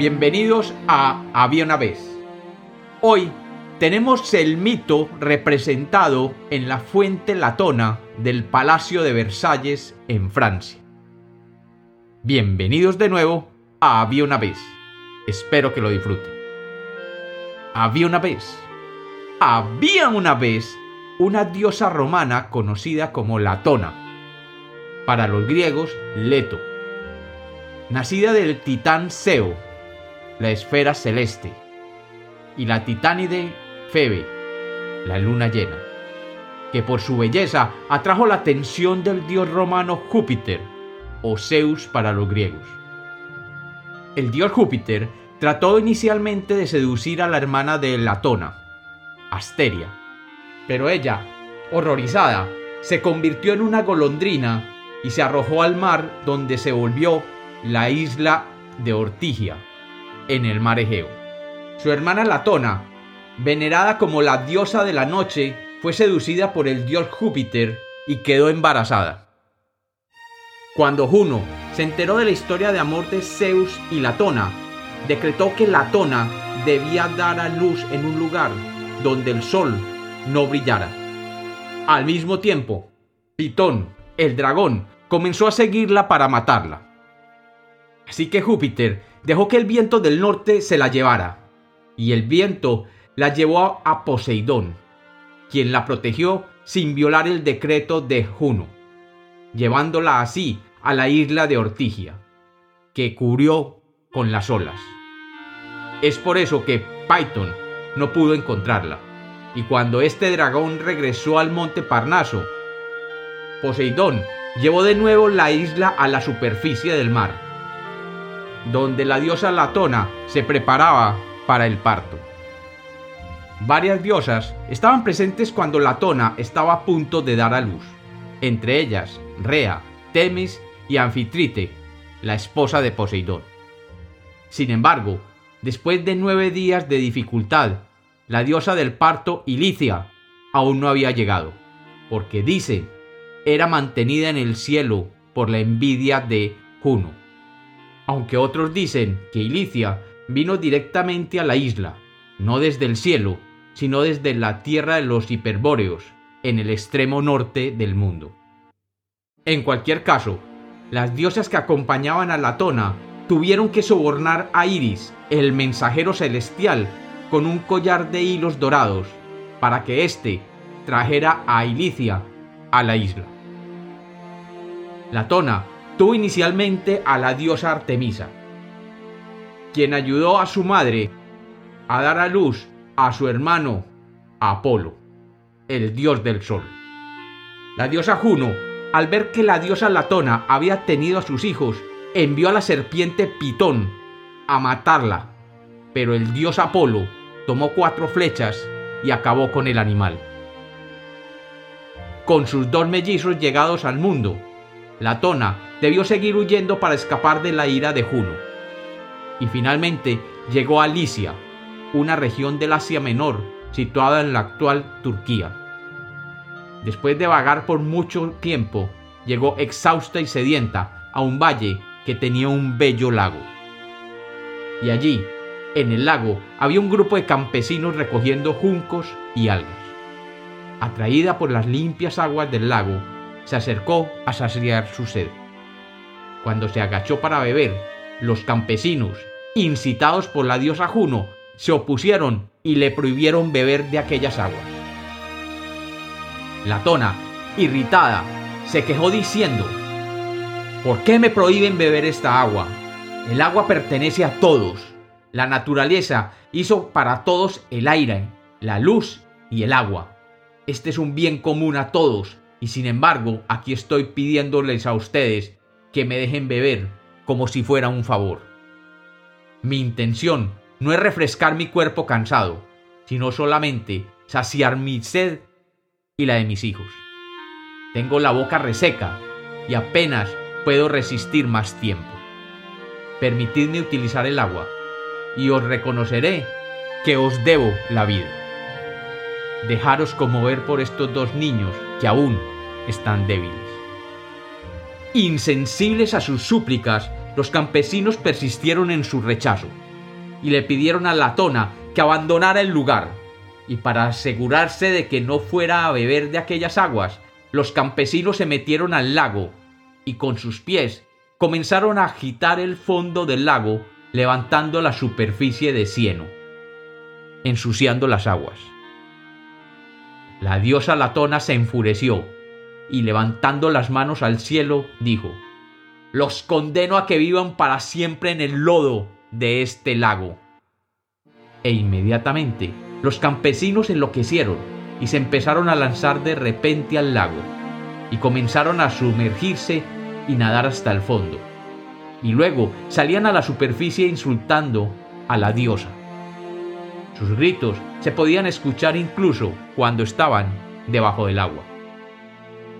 Bienvenidos a Había una vez. Hoy tenemos el mito representado en la fuente latona del Palacio de Versalles en Francia. Bienvenidos de nuevo a Había una vez. Espero que lo disfruten. Había una vez. Había una vez una diosa romana conocida como Latona. Para los griegos, Leto. Nacida del titán Zeo, la esfera celeste, y la titánide Febe, la luna llena, que por su belleza atrajo la atención del dios romano Júpiter, o Zeus para los griegos. El dios Júpiter trató inicialmente de seducir a la hermana de Latona, Asteria, pero ella, horrorizada, se convirtió en una golondrina y se arrojó al mar donde se volvió la isla de Ortigia en el mar Egeo. Su hermana Latona, venerada como la diosa de la noche, fue seducida por el dios Júpiter y quedó embarazada. Cuando Juno se enteró de la historia de amor de Zeus y Latona, decretó que Latona debía dar a luz en un lugar donde el sol no brillara. Al mismo tiempo, Pitón, el dragón, comenzó a seguirla para matarla. Así que Júpiter dejó que el viento del norte se la llevara, y el viento la llevó a Poseidón, quien la protegió sin violar el decreto de Juno, llevándola así a la isla de Ortigia, que cubrió con las olas. Es por eso que Python no pudo encontrarla, y cuando este dragón regresó al monte Parnaso, Poseidón llevó de nuevo la isla a la superficie del mar donde la diosa Latona se preparaba para el parto. Varias diosas estaban presentes cuando Latona estaba a punto de dar a luz, entre ellas Rea, Temis y Anfitrite, la esposa de Poseidón. Sin embargo, después de nueve días de dificultad, la diosa del parto Ilicia aún no había llegado, porque dice, era mantenida en el cielo por la envidia de Juno aunque otros dicen que Ilicia vino directamente a la isla, no desde el cielo, sino desde la tierra de los hiperbóreos, en el extremo norte del mundo. En cualquier caso, las diosas que acompañaban a Latona tuvieron que sobornar a Iris, el mensajero celestial, con un collar de hilos dorados, para que éste trajera a Ilicia a la isla. Latona inicialmente a la diosa Artemisa, quien ayudó a su madre a dar a luz a su hermano Apolo, el dios del sol. La diosa Juno, al ver que la diosa Latona había tenido a sus hijos, envió a la serpiente Pitón a matarla, pero el dios Apolo tomó cuatro flechas y acabó con el animal. Con sus dos mellizos llegados al mundo, Latona debió seguir huyendo para escapar de la ira de Juno. Y finalmente llegó a Licia, una región del Asia Menor situada en la actual Turquía. Después de vagar por mucho tiempo, llegó exhausta y sedienta a un valle que tenía un bello lago. Y allí, en el lago, había un grupo de campesinos recogiendo juncos y algas. Atraída por las limpias aguas del lago, se acercó a saciar su sed. Cuando se agachó para beber, los campesinos, incitados por la diosa Juno, se opusieron y le prohibieron beber de aquellas aguas. Latona, irritada, se quejó diciendo, ¿Por qué me prohíben beber esta agua? El agua pertenece a todos. La naturaleza hizo para todos el aire, la luz y el agua. Este es un bien común a todos, y sin embargo aquí estoy pidiéndoles a ustedes que me dejen beber como si fuera un favor. Mi intención no es refrescar mi cuerpo cansado, sino solamente saciar mi sed y la de mis hijos. Tengo la boca reseca y apenas puedo resistir más tiempo. Permitidme utilizar el agua y os reconoceré que os debo la vida. Dejaros conmover por estos dos niños que aún están débiles. Insensibles a sus súplicas, los campesinos persistieron en su rechazo, y le pidieron a Latona que abandonara el lugar. Y para asegurarse de que no fuera a beber de aquellas aguas, los campesinos se metieron al lago y con sus pies comenzaron a agitar el fondo del lago levantando la superficie de cieno, ensuciando las aguas. La diosa Latona se enfureció y levantando las manos al cielo dijo, Los condeno a que vivan para siempre en el lodo de este lago. E inmediatamente los campesinos enloquecieron y se empezaron a lanzar de repente al lago y comenzaron a sumergirse y nadar hasta el fondo. Y luego salían a la superficie insultando a la diosa. Sus gritos se podían escuchar incluso cuando estaban debajo del agua.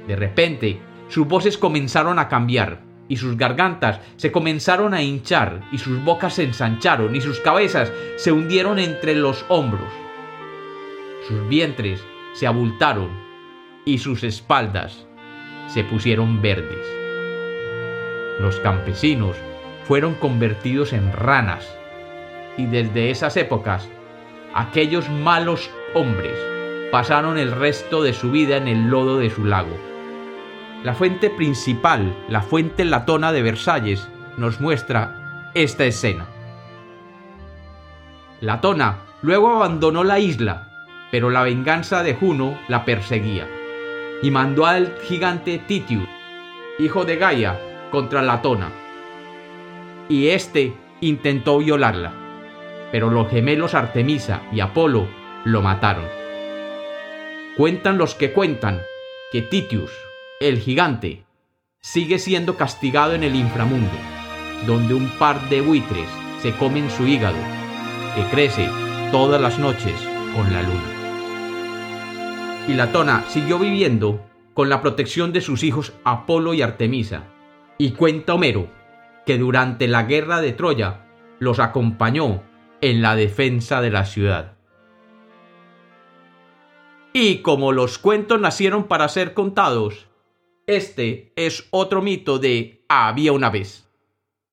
De repente, sus voces comenzaron a cambiar y sus gargantas se comenzaron a hinchar y sus bocas se ensancharon y sus cabezas se hundieron entre los hombros. Sus vientres se abultaron y sus espaldas se pusieron verdes. Los campesinos fueron convertidos en ranas y desde esas épocas aquellos malos hombres pasaron el resto de su vida en el lodo de su lago. La fuente principal, la fuente latona de Versalles, nos muestra esta escena. Latona luego abandonó la isla, pero la venganza de Juno la perseguía, y mandó al gigante Titius, hijo de Gaia, contra Latona. Y éste intentó violarla pero los gemelos Artemisa y Apolo lo mataron. Cuentan los que cuentan que Titius, el gigante, sigue siendo castigado en el inframundo, donde un par de buitres se comen su hígado, que crece todas las noches con la luna. Y Latona siguió viviendo con la protección de sus hijos Apolo y Artemisa, y cuenta Homero que durante la guerra de Troya los acompañó en la defensa de la ciudad. Y como los cuentos nacieron para ser contados, este es otro mito de había una vez.